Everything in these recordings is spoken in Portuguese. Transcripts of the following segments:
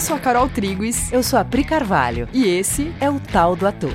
Eu sou a Carol Triguis. Eu sou a Pri Carvalho. E esse é o Tal do Ator.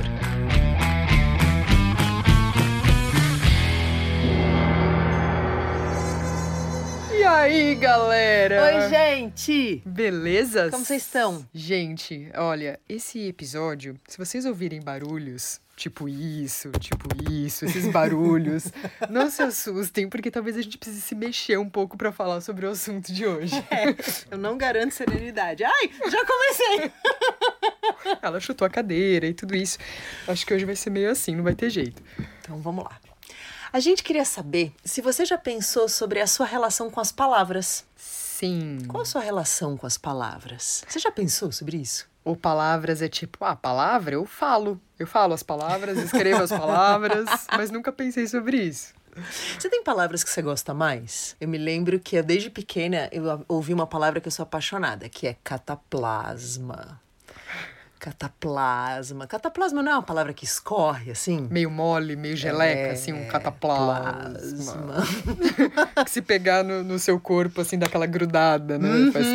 E aí, galera? Oi, gente! Beleza? Como vocês estão? Gente, olha, esse episódio, se vocês ouvirem barulhos, tipo isso, tipo isso, esses barulhos. não se assustem, porque talvez a gente precise se mexer um pouco para falar sobre o assunto de hoje. É, eu não garanto serenidade. Ai, já comecei! Ela chutou a cadeira e tudo isso. Acho que hoje vai ser meio assim, não vai ter jeito. Então vamos lá. A gente queria saber se você já pensou sobre a sua relação com as palavras. Sim. Qual a sua relação com as palavras? Você já pensou sobre isso? Ou palavras é tipo, ah, palavra eu falo. Eu falo as palavras, escrevo as palavras, mas nunca pensei sobre isso. Você tem palavras que você gosta mais? Eu me lembro que desde pequena eu ouvi uma palavra que eu sou apaixonada, que é cataplasma. Cataplasma. Cataplasma não é uma palavra que escorre, assim? Meio mole, meio geleca, é, assim, um cataplasma. que se pegar no, no, seu corpo, assim, daquela grudada, né? Uhum. Faz...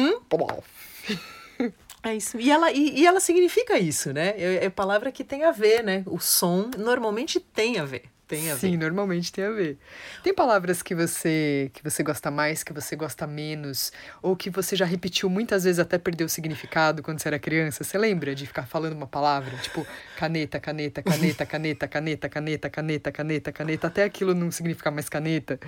É isso. E ela, e, e, ela significa isso, né? É, é palavra que tem a ver, né? O som normalmente tem a ver. Tem a Sim, ver. normalmente tem a ver. Tem palavras que você que você gosta mais, que você gosta menos, ou que você já repetiu muitas vezes até perdeu o significado quando você era criança. Você lembra de ficar falando uma palavra, tipo caneta, caneta, caneta, caneta, caneta, caneta, caneta, caneta, caneta, até aquilo não significar mais caneta?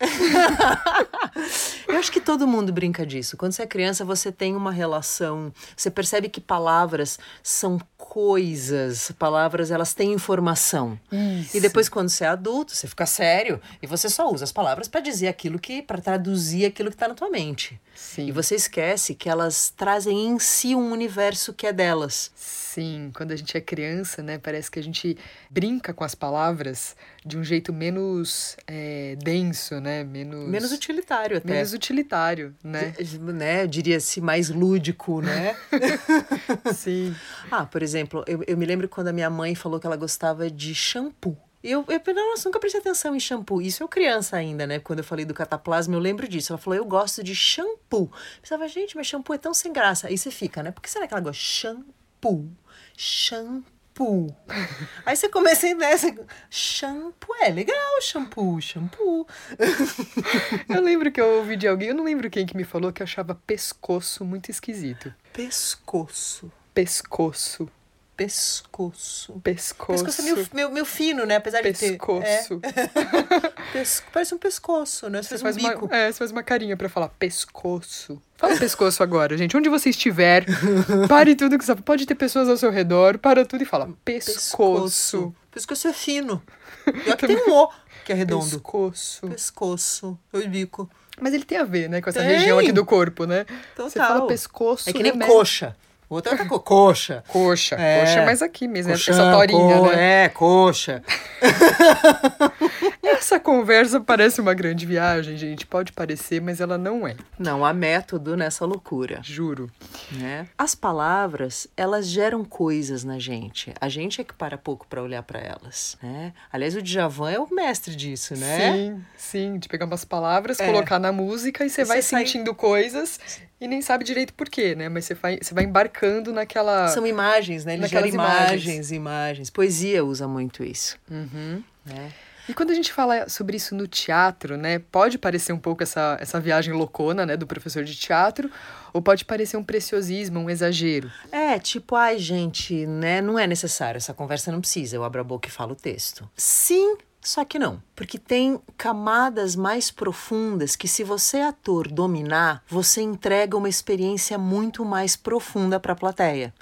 Eu acho que todo mundo brinca disso. Quando você é criança, você tem uma relação, você percebe que palavras são coisas, palavras elas têm informação. Isso. E depois quando você é adulto, você fica sério e você só usa as palavras para dizer aquilo que para traduzir aquilo que está na tua mente. Sim. E você esquece que elas trazem em si um universo que é delas. Sim, quando a gente é criança, né, parece que a gente brinca com as palavras de um jeito menos é, denso, né, menos menos utilitário até. Menos utilitário, né? Né, diria-se mais lúdico, né? Sim. ah, por exemplo, eu, eu me lembro quando a minha mãe falou que ela gostava de shampoo. Eu, eu nossa, nunca prestei atenção em shampoo. Isso eu criança ainda, né? Quando eu falei do cataplasma, eu lembro disso. Ela falou, eu gosto de shampoo. Eu pensava, gente, mas shampoo é tão sem graça. Aí você fica, né? Por que será que ela gosta de shampoo? shampoo. Aí você começa a ideia, você... shampoo, é legal, shampoo, shampoo. eu lembro que eu ouvi de alguém, eu não lembro quem que me falou que achava pescoço muito esquisito. Pescoço. Pescoço. Pescoço. Pescoço. Pescoço é meio, meio, meio fino, né? Apesar pescoço. de ter. É. Pesco... Parece um pescoço, né? Você, você faz, um. Uma, é, você faz uma carinha pra falar pescoço. Fala pescoço agora, gente. Onde você estiver, pare tudo que você pode ter pessoas ao seu redor, para tudo e fala pescoço. Pescoço, pescoço é fino. E aqui tem um O que é redondo. Pescoço. Pescoço. O bico. Mas ele tem a ver, né, com essa tem. região aqui do corpo, né? Total. Você fala pescoço. É que nem coxa. Outra tá co coxa. Coxa. É. Coxa é mais aqui mesmo, Coxão, essa torinha, co né? É, coxa. essa conversa parece uma grande viagem, gente. Pode parecer, mas ela não é. Não há método nessa loucura. Juro. Né? As palavras, elas geram coisas na gente. A gente é que para pouco para olhar para elas, né? Aliás, o Djavan é o mestre disso, né? Sim, sim. De pegar umas palavras, é. colocar na música e você vai sai... sentindo coisas e nem sabe direito por quê, né? Mas você vai, você vai embarcando naquela. São imagens, né? Ele gera imagens, imagens, imagens. Poesia usa muito isso. Uhum. Né? E quando a gente fala sobre isso no teatro, né? Pode parecer um pouco essa, essa viagem loucona, né? Do professor de teatro, ou pode parecer um preciosismo, um exagero. É, tipo, ai, gente, né? Não é necessário, essa conversa não precisa. Eu abro a boca e falo o texto. Sim, só que não, porque tem camadas mais profundas que, se você, ator, dominar, você entrega uma experiência muito mais profunda para a plateia.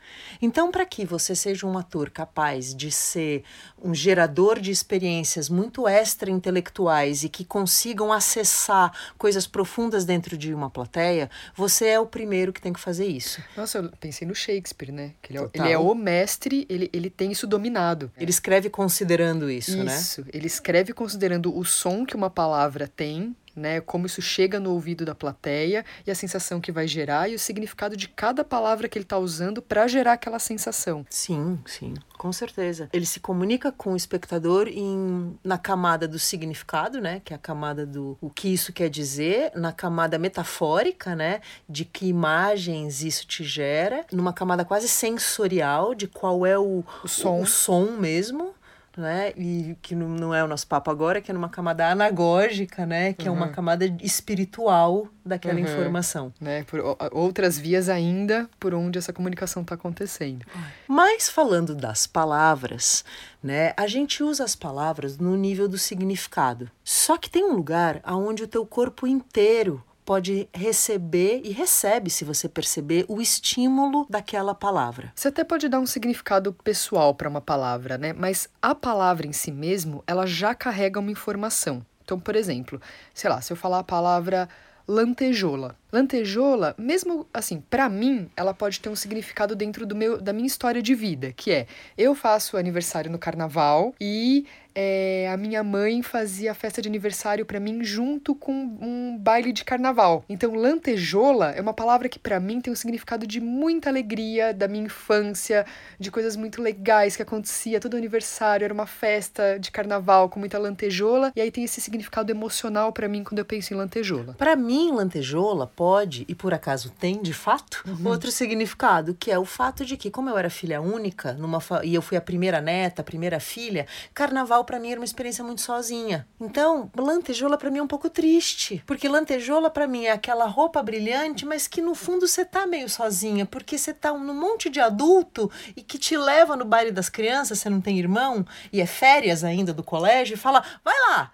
Então, para que você seja um ator capaz de ser um gerador de experiências muito extra-intelectuais e que consigam acessar coisas profundas dentro de uma plateia, você é o primeiro que tem que fazer isso. Nossa, eu pensei no Shakespeare, né? Que ele, é, ele é o mestre, ele, ele tem isso dominado. Ele escreve considerando isso, isso né? Isso, ele escreve considerando o som que uma palavra tem, né, como isso chega no ouvido da plateia e a sensação que vai gerar e o significado de cada palavra que ele está usando para gerar aquela sensação. Sim, sim, com certeza. Ele se comunica com o espectador em, na camada do significado, né, que é a camada do o que isso quer dizer, na camada metafórica, né, de que imagens isso te gera, numa camada quase sensorial de qual é o, o som, o, o som mesmo né? E que não é o nosso papo agora, que é numa camada anagógica, né? Que uhum. é uma uhum. camada espiritual daquela uhum. informação. Né? Por outras vias ainda por onde essa comunicação está acontecendo. Mas falando das palavras, né? A gente usa as palavras no nível do significado. Só que tem um lugar aonde o teu corpo inteiro pode receber e recebe, se você perceber, o estímulo daquela palavra. Você até pode dar um significado pessoal para uma palavra, né? Mas a palavra em si mesmo, ela já carrega uma informação. Então, por exemplo, sei lá, se eu falar a palavra lantejola. Lantejola, mesmo assim, para mim, ela pode ter um significado dentro do meu da minha história de vida, que é eu faço aniversário no carnaval e é, a minha mãe fazia festa de aniversário para mim junto com um baile de carnaval. Então, lantejola é uma palavra que para mim tem um significado de muita alegria da minha infância, de coisas muito legais que acontecia. Todo aniversário era uma festa de carnaval com muita lantejola, e aí tem esse significado emocional para mim quando eu penso em lantejola. Para mim, lantejola pode, e por acaso tem de fato, uhum. outro significado, que é o fato de que, como eu era filha única, numa e eu fui a primeira neta, a primeira filha, carnaval para mim era uma experiência muito sozinha. Então, lantejola para mim é um pouco triste, porque lantejola para mim é aquela roupa brilhante, mas que no fundo você tá meio sozinha, porque você tá num monte de adulto e que te leva no baile das crianças, você não tem irmão e é férias ainda do colégio e fala: "Vai lá.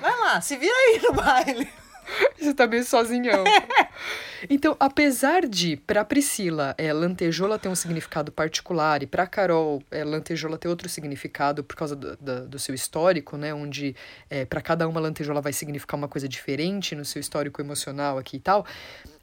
Vai lá, se vira aí no baile". Você tá meio sozinhão. Então, apesar de, para Priscila, é, lantejola ter um significado particular e para Carol, é, lantejola ter outro significado por causa do, do, do seu histórico, né? Onde é, para cada uma lantejola vai significar uma coisa diferente no seu histórico emocional aqui e tal.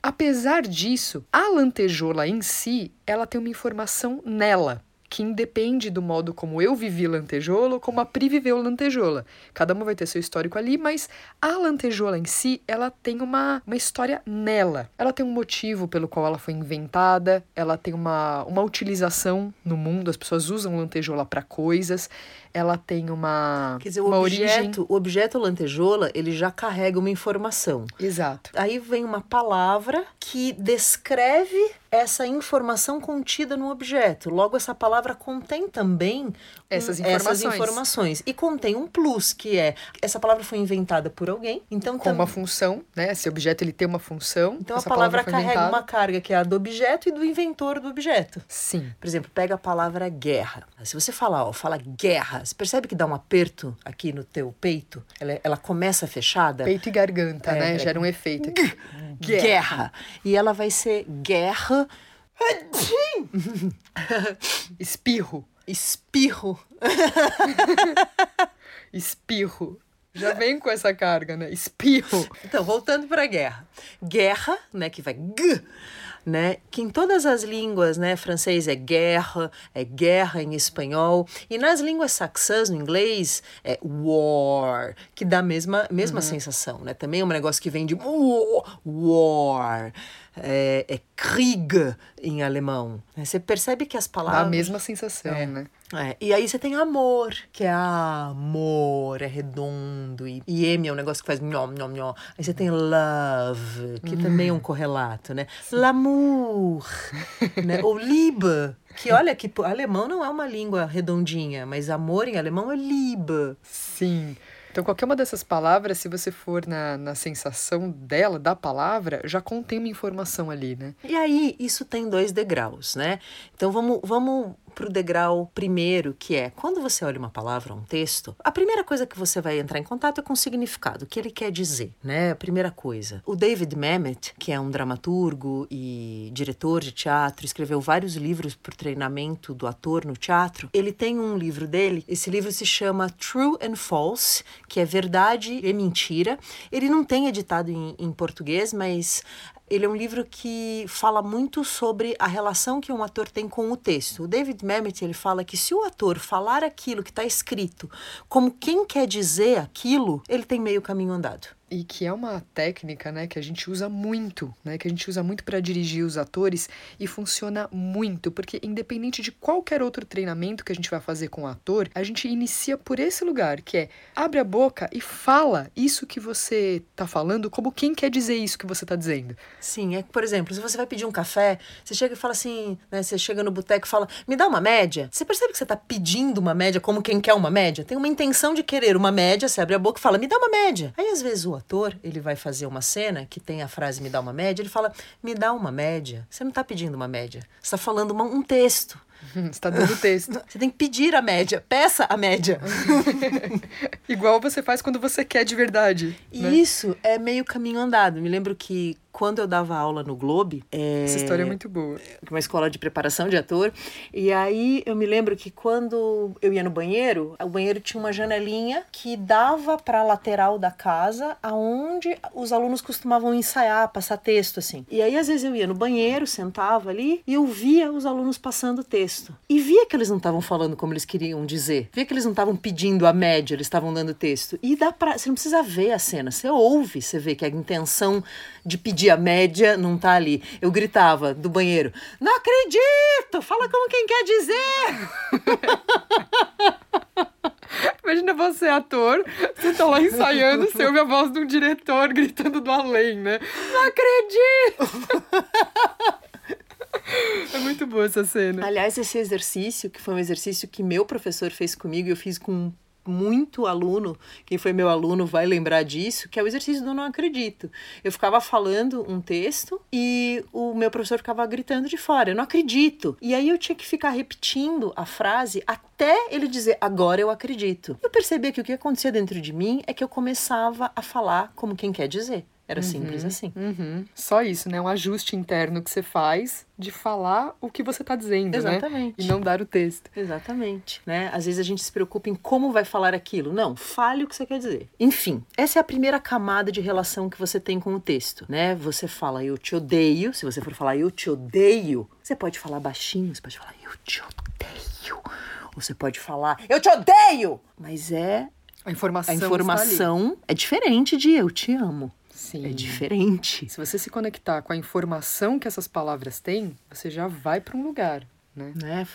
Apesar disso, a lantejola em si, ela tem uma informação nela que independe do modo como eu vivi lantejola ou como a Pri viveu lantejola. Cada uma vai ter seu histórico ali, mas a lantejola em si, ela tem uma, uma história nela. Ela tem um motivo pelo qual ela foi inventada, ela tem uma, uma utilização no mundo, as pessoas usam lantejola para coisas, ela tem uma Quer dizer, o objeto, origem... o objeto lantejola, ele já carrega uma informação. Exato. Aí vem uma palavra que descreve essa informação contida no objeto. Logo, essa palavra contém também essas informações. essas informações. E contém um plus, que é essa palavra foi inventada por alguém. Então, Com tam... uma função, né? Esse objeto ele tem uma função. Então a palavra, palavra carrega inventada. uma carga que é a do objeto e do inventor do objeto. Sim. Por exemplo, pega a palavra guerra. Se você falar, ó, fala guerra, você percebe que dá um aperto aqui no teu peito? Ela, ela começa fechada. Peito e garganta, é, né? É... Gera um efeito aqui. Guerra. guerra. E ela vai ser guerra. Espirro. Espirro. Espirro. Já vem com essa carga, né? Espirro. Então, voltando para guerra. Guerra, né, que vai g, né, que em todas as línguas, né, francês é guerra, é guerra em espanhol, e nas línguas saxãs, no inglês, é war, que dá a mesma, mesma uhum. sensação, né? Também é um negócio que vem de war é, é Krieg em alemão. Você percebe que as palavras. Dá a mesma sensação, é, né? É. E aí você tem amor, que é amor, é redondo. E, e M é um negócio que faz nhom, nhom, nhom. Aí você tem love, que hum. também é um correlato, né? L'amour, né? Ou Liebe, que olha que alemão não é uma língua redondinha, mas amor em alemão é Liebe. Sim. Então, qualquer uma dessas palavras, se você for na, na sensação dela, da palavra, já contém uma informação ali, né? E aí, isso tem dois degraus, né? Então, vamos, vamos para o degrau primeiro, que é quando você olha uma palavra, um texto, a primeira coisa que você vai entrar em contato é com o significado, o que ele quer dizer, né? A primeira coisa. O David Mamet, que é um dramaturgo e diretor de teatro, escreveu vários livros para o treinamento do ator no teatro. Ele tem um livro dele, esse livro se chama True and False, que é verdade e mentira. Ele não tem editado em, em português, mas Ele é um livro que fala muito sobre a relação que um ator tem com o texto. O David Mamet ele fala que se o ator falar aquilo que está escrito como quem quer dizer aquilo, ele tem meio caminho andado. E que é uma técnica, né, que a gente usa muito, né, que a gente usa muito para dirigir os atores e funciona muito, porque independente de qualquer outro treinamento que a gente vai fazer com o ator, a gente inicia por esse lugar, que é abre a boca e fala isso que você tá falando, como quem quer dizer isso que você tá dizendo. Sim, é por exemplo, se você vai pedir um café, você chega e fala assim, né, você chega no boteco e fala: "Me dá uma média". Você percebe que você tá pedindo uma média como quem quer uma média? Tem uma intenção de querer uma média, você abre a boca e fala: "Me dá uma média". Aí às vezes o ator, ele vai fazer uma cena que tem a frase me dá uma média, ele fala, me dá uma média. Você não está pedindo uma média, você está falando uma, um texto. Você está dando texto. Você tem que pedir a média, peça a média. Igual você faz quando você quer de verdade. Né? Isso é meio caminho andado. Me lembro que quando eu dava aula no Globe. É... Essa história é muito boa. Uma escola de preparação de ator. E aí eu me lembro que quando eu ia no banheiro, o banheiro tinha uma janelinha que dava para a lateral da casa, aonde os alunos costumavam ensaiar, passar texto, assim. E aí às vezes eu ia no banheiro, sentava ali e eu via os alunos passando texto. E via que eles não estavam falando como eles queriam dizer. Via que eles não estavam pedindo a média, eles estavam dando texto. E dá pra. Você não precisa ver a cena, você ouve, você vê que a intenção de pedir a média não tá ali. Eu gritava do banheiro: Não acredito! Fala como quem quer dizer! Imagina você, ator, você tá lá ensaiando, você ouve a voz de um diretor gritando do além, né? Não acredito! É muito boa essa cena. Aliás, esse exercício, que foi um exercício que meu professor fez comigo, eu fiz com muito aluno, quem foi meu aluno vai lembrar disso, que é o exercício do não acredito. Eu ficava falando um texto e o meu professor ficava gritando de fora, eu não acredito. E aí eu tinha que ficar repetindo a frase até ele dizer, agora eu acredito. Eu percebi que o que acontecia dentro de mim é que eu começava a falar como quem quer dizer. Era uhum, simples assim. Uhum. Só isso, né? Um ajuste interno que você faz de falar o que você está dizendo, né? Exatamente. Né? E não dar o texto. Exatamente. Né? Às vezes a gente se preocupa em como vai falar aquilo. Não, fale o que você quer dizer. Enfim, essa é a primeira camada de relação que você tem com o texto, né? Você fala eu te odeio. Se você for falar eu te odeio, você pode falar baixinho, você pode falar eu te odeio. Ou você pode falar eu te odeio. Mas é a informação, a informação é diferente de eu te amo. Sim. É diferente. Se você se conectar com a informação que essas palavras têm, você já vai para um lugar, né? né?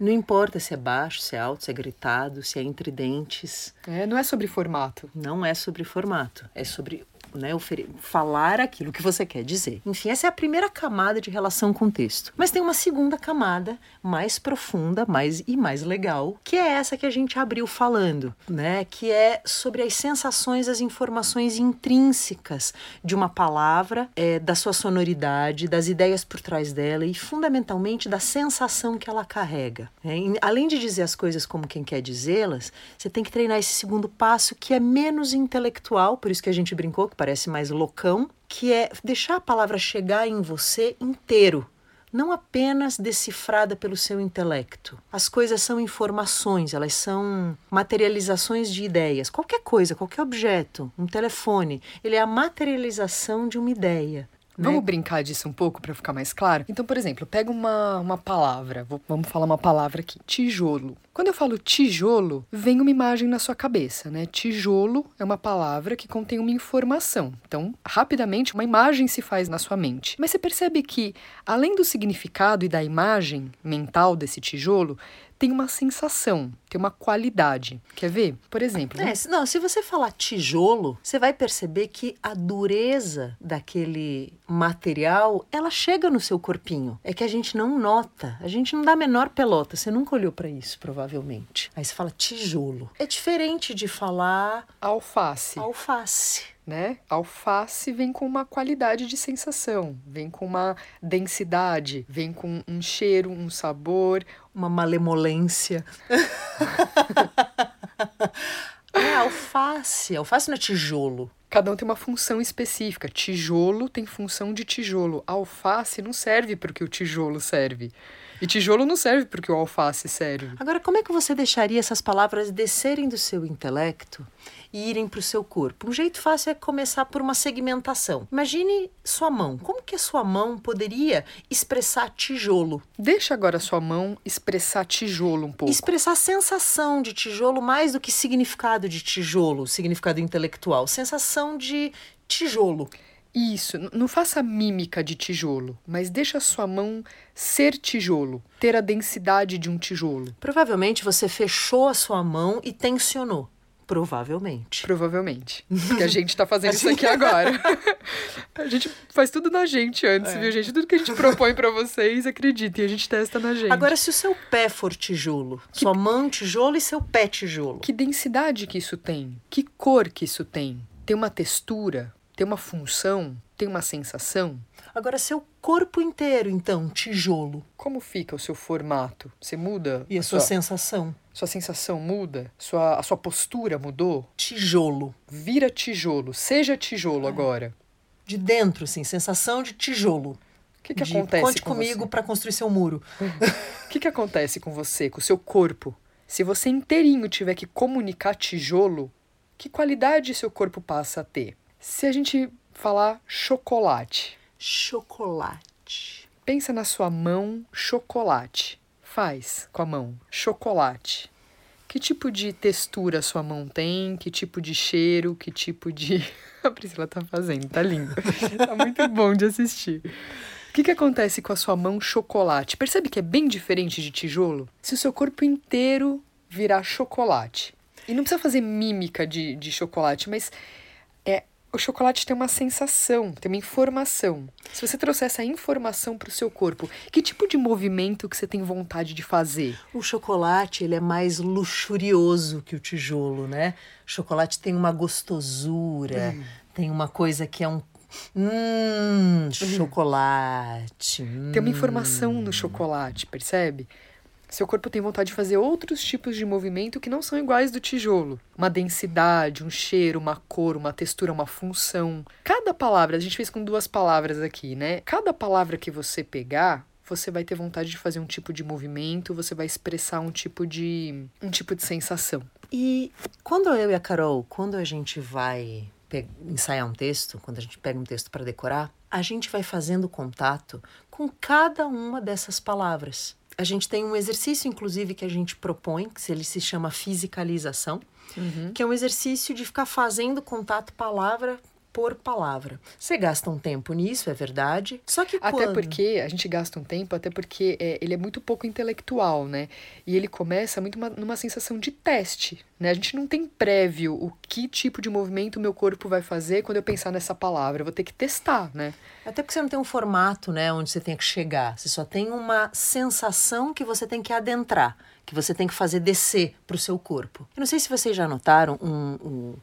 Não importa se é baixo, se é alto, se é gritado, se é entre dentes. É, não é sobre formato. Não é sobre formato. É sobre né, falar aquilo que você quer dizer. Enfim, essa é a primeira camada de relação com o texto. Mas tem uma segunda camada mais profunda, mais e mais legal, que é essa que a gente abriu falando, né, que é sobre as sensações, as informações intrínsecas de uma palavra, é, da sua sonoridade, das ideias por trás dela e fundamentalmente da sensação que ela carrega. Né? Além de dizer as coisas como quem quer dizê-las, você tem que treinar esse segundo passo que é menos intelectual, por isso que a gente brincou que parece mais loucão, que é deixar a palavra chegar em você inteiro, não apenas decifrada pelo seu intelecto. As coisas são informações, elas são materializações de ideias. Qualquer coisa, qualquer objeto, um telefone, ele é a materialização de uma ideia. Vamos né? brincar disso um pouco para ficar mais claro? Então, por exemplo, pega uma, uma palavra, vou, vamos falar uma palavra aqui: tijolo. Quando eu falo tijolo, vem uma imagem na sua cabeça, né? Tijolo é uma palavra que contém uma informação. Então, rapidamente, uma imagem se faz na sua mente. Mas você percebe que, além do significado e da imagem mental desse tijolo, tem uma sensação, tem uma qualidade. Quer ver? Por exemplo. É, não, se você falar tijolo, você vai perceber que a dureza daquele material, ela chega no seu corpinho. É que a gente não nota, a gente não dá a menor pelota. Você nunca olhou para isso, provavelmente. Aí você fala tijolo. É diferente de falar alface. Alface né? Alface vem com uma qualidade de sensação, vem com uma densidade, vem com um cheiro, um sabor, uma malemolência. é alface, alface não é tijolo. Cada um tem uma função específica. Tijolo tem função de tijolo. Alface não serve para o que o tijolo serve. E tijolo não serve porque o alface serve. Agora, como é que você deixaria essas palavras descerem do seu intelecto e irem para o seu corpo. Um jeito fácil é começar por uma segmentação. Imagine sua mão. Como que a sua mão poderia expressar tijolo? Deixa agora a sua mão expressar tijolo um pouco. Expressar sensação de tijolo mais do que significado de tijolo, significado intelectual. Sensação de tijolo. Isso, não faça mímica de tijolo, mas deixa a sua mão ser tijolo, ter a densidade de um tijolo. Provavelmente você fechou a sua mão e tensionou. Provavelmente. Provavelmente. Porque a gente tá fazendo isso aqui agora. a gente faz tudo na gente antes, é. viu, gente? Tudo que a gente propõe para vocês, acreditem, a gente testa na gente. Agora, se o seu pé for tijolo, que... sua mão tijolo e seu pé tijolo. Que densidade que isso tem? Que cor que isso tem? Tem uma textura? Tem uma função, tem uma sensação. Agora, seu corpo inteiro, então, tijolo. Como fica o seu formato? Você muda? E a, a sua, sua, sensação? Sua sensação muda? Sua, a sua postura mudou? Tijolo. Vira tijolo. Seja tijolo é. agora. De dentro, sim. Sensação de tijolo. O que, que de, acontece Conte com comigo para construir seu muro. O que, que acontece com você, com o seu corpo? Se você inteirinho tiver que comunicar tijolo, que qualidade seu corpo passa a ter? Se a gente falar chocolate. Chocolate. Pensa na sua mão, chocolate. Faz com a mão, chocolate. Que tipo de textura a sua mão tem? Que tipo de cheiro? Que tipo de. A Priscila tá fazendo, tá lindo. tá muito bom de assistir. O que, que acontece com a sua mão chocolate? Percebe que é bem diferente de tijolo? Se o seu corpo inteiro virar chocolate. E não precisa fazer mímica de, de chocolate, mas o chocolate tem uma sensação, tem uma informação. Se você trouxer essa informação para o seu corpo, que tipo de movimento que você tem vontade de fazer? O chocolate ele é mais luxurioso que o tijolo, né? O chocolate tem uma gostosura, hum. tem uma coisa que é um Hum, chocolate. Hum. Tem uma informação no chocolate, percebe? Seu corpo tem vontade de fazer outros tipos de movimento que não são iguais do tijolo. Uma densidade, um cheiro, uma cor, uma textura, uma função. Cada palavra, a gente fez com duas palavras aqui, né? Cada palavra que você pegar, você vai ter vontade de fazer um tipo de movimento, você vai expressar um tipo de um tipo de sensação. E quando eu e a Carol, quando a gente vai ensaiar um texto, quando a gente pega um texto para decorar, a gente vai fazendo contato com cada uma dessas palavras a gente tem um exercício, inclusive, que a gente propõe, que ele se chama fisicalização, uhum. que é um exercício de ficar fazendo contato palavra por palavra. Você gasta um tempo nisso, é verdade. Só que até quando... porque a gente gasta um tempo, até porque é, ele é muito pouco intelectual, né? E ele começa muito uma, numa sensação de teste, né? A gente não tem prévio o que tipo de movimento o meu corpo vai fazer quando eu pensar nessa palavra. Eu vou ter que testar, né? Até porque você não tem um formato, né, onde você tem que chegar. Você só tem uma sensação que você tem que adentrar, que você tem que fazer descer para o seu corpo. Eu não sei se vocês já notaram um, um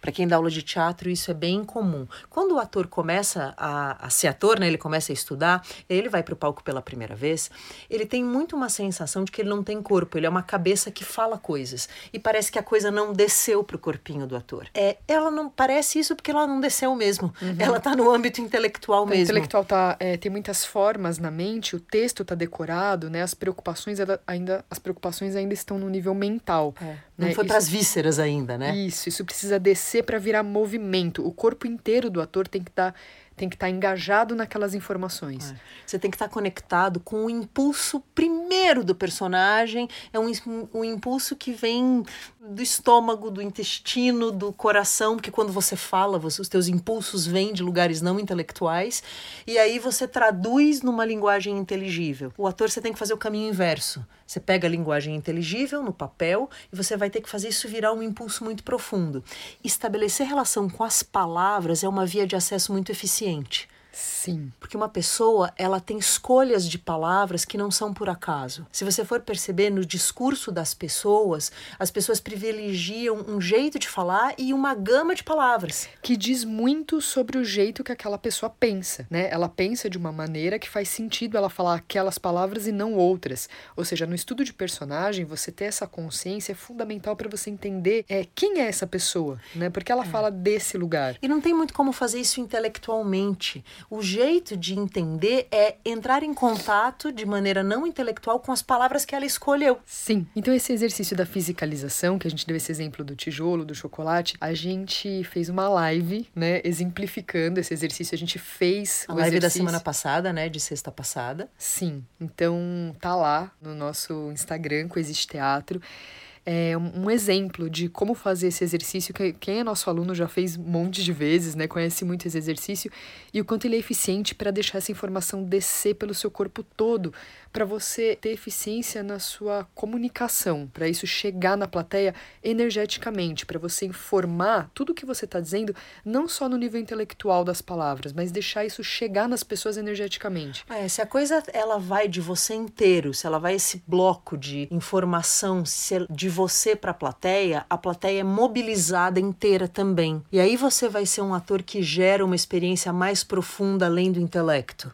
para quem dá aula de teatro, isso é bem comum. Quando o ator começa a, a ser ator, né, ele começa a estudar, ele vai para o palco pela primeira vez, ele tem muito uma sensação de que ele não tem corpo, ele é uma cabeça que fala coisas. E parece que a coisa não desceu para o corpinho do ator. É, ela não parece isso porque ela não desceu mesmo. Uhum. Ela está no âmbito intelectual mesmo. O intelectual tá, é, tem muitas formas na mente, o texto está decorado, né? As preocupações ainda, as preocupações ainda estão no nível mental. É. Não né? foi para as vísceras ainda, né? Isso, isso precisa descer para virar movimento. O corpo inteiro do ator tem que estar tá, tem que estar tá engajado naquelas informações. É. Você tem que estar tá conectado com o impulso primeiro do personagem, é um, um impulso que vem do estômago, do intestino, do coração, porque quando você fala, você, os teus impulsos vêm de lugares não intelectuais, e aí você traduz numa linguagem inteligível. O ator você tem que fazer o caminho inverso. Você pega a linguagem inteligível no papel e você vai ter que fazer isso virar um impulso muito profundo. Estabelecer relação com as palavras é uma via de acesso muito eficiente consciente Sim. Porque uma pessoa, ela tem escolhas de palavras que não são por acaso. Se você for perceber no discurso das pessoas, as pessoas privilegiam um jeito de falar e uma gama de palavras. Que diz muito sobre o jeito que aquela pessoa pensa, né? Ela pensa de uma maneira que faz sentido ela falar aquelas palavras e não outras. Ou seja, no estudo de personagem, você ter essa consciência é fundamental para você entender é, quem é essa pessoa, né? Porque ela é. fala desse lugar. E não tem muito como fazer isso intelectualmente. O jeito de entender é entrar em contato de maneira não intelectual com as palavras que ela escolheu. Sim. Então, esse exercício da fisicalização, que a gente deu esse exemplo do tijolo, do chocolate, a gente fez uma live, né, exemplificando esse exercício. A gente fez A live da exercício. semana passada, né? De sexta passada. Sim, então tá lá no nosso Instagram, Coexiste Teatro. É um exemplo de como fazer esse exercício. que Quem é nosso aluno já fez um monte de vezes, né? Conhece muito esse exercício e o quanto ele é eficiente para deixar essa informação descer pelo seu corpo todo, para você ter eficiência na sua comunicação, para isso chegar na plateia energeticamente, para você informar tudo o que você está dizendo, não só no nível intelectual das palavras, mas deixar isso chegar nas pessoas energeticamente. É, se a coisa ela vai de você inteiro, se ela vai esse bloco de informação se é de você para a plateia, a plateia é mobilizada inteira também. E aí você vai ser um ator que gera uma experiência mais profunda além do intelecto.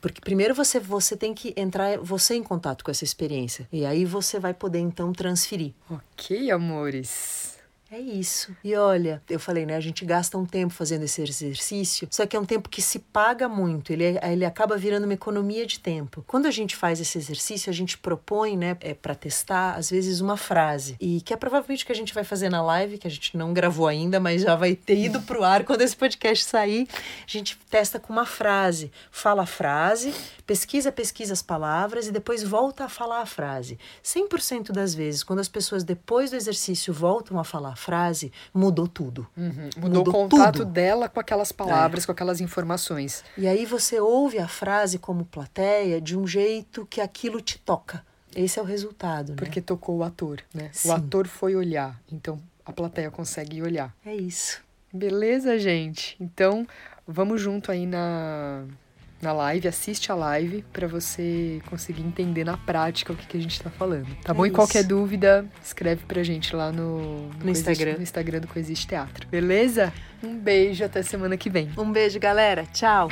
Porque primeiro você, você tem que entrar você em contato com essa experiência. E aí você vai poder então transferir. Ok, amores. É isso. E olha, eu falei, né? A gente gasta um tempo fazendo esse exercício, só que é um tempo que se paga muito. Ele, é- ele acaba virando uma economia de tempo. Quando a gente faz esse exercício, a gente propõe, né, é, para testar, às vezes, uma frase. E que é provavelmente o que a gente vai fazer na live, que a gente não gravou ainda, mas já vai ter ido pro ar quando esse podcast sair. A gente testa com uma frase. Fala a frase, pesquisa, pesquisa as palavras e depois volta a falar a frase. 100% das vezes, quando as pessoas depois do exercício voltam a falar a frase, mudou tudo. Uhum. Mudou, o Mudou contato tudo. dela com aquelas palavras, com aquelas informações. E aí você ouve a frase como plateia de um jeito que aquilo te toca. Esse é o resultado, né? Porque tocou o ator, né? Sim. O ator foi olhar, então a plateia consegue olhar. É isso. Beleza, gente? Então, vamos junto aí na, na live, assiste a live pra você conseguir entender na prática o que, que a gente tá falando. Tá É bom? E qualquer isso. dúvida, escreve pra gente lá no, Coexiste- Instagram. no Instagram do Coexiste Teatro. Beleza? Um beijo, até semana que vem. Um beijo, galera. Tchau.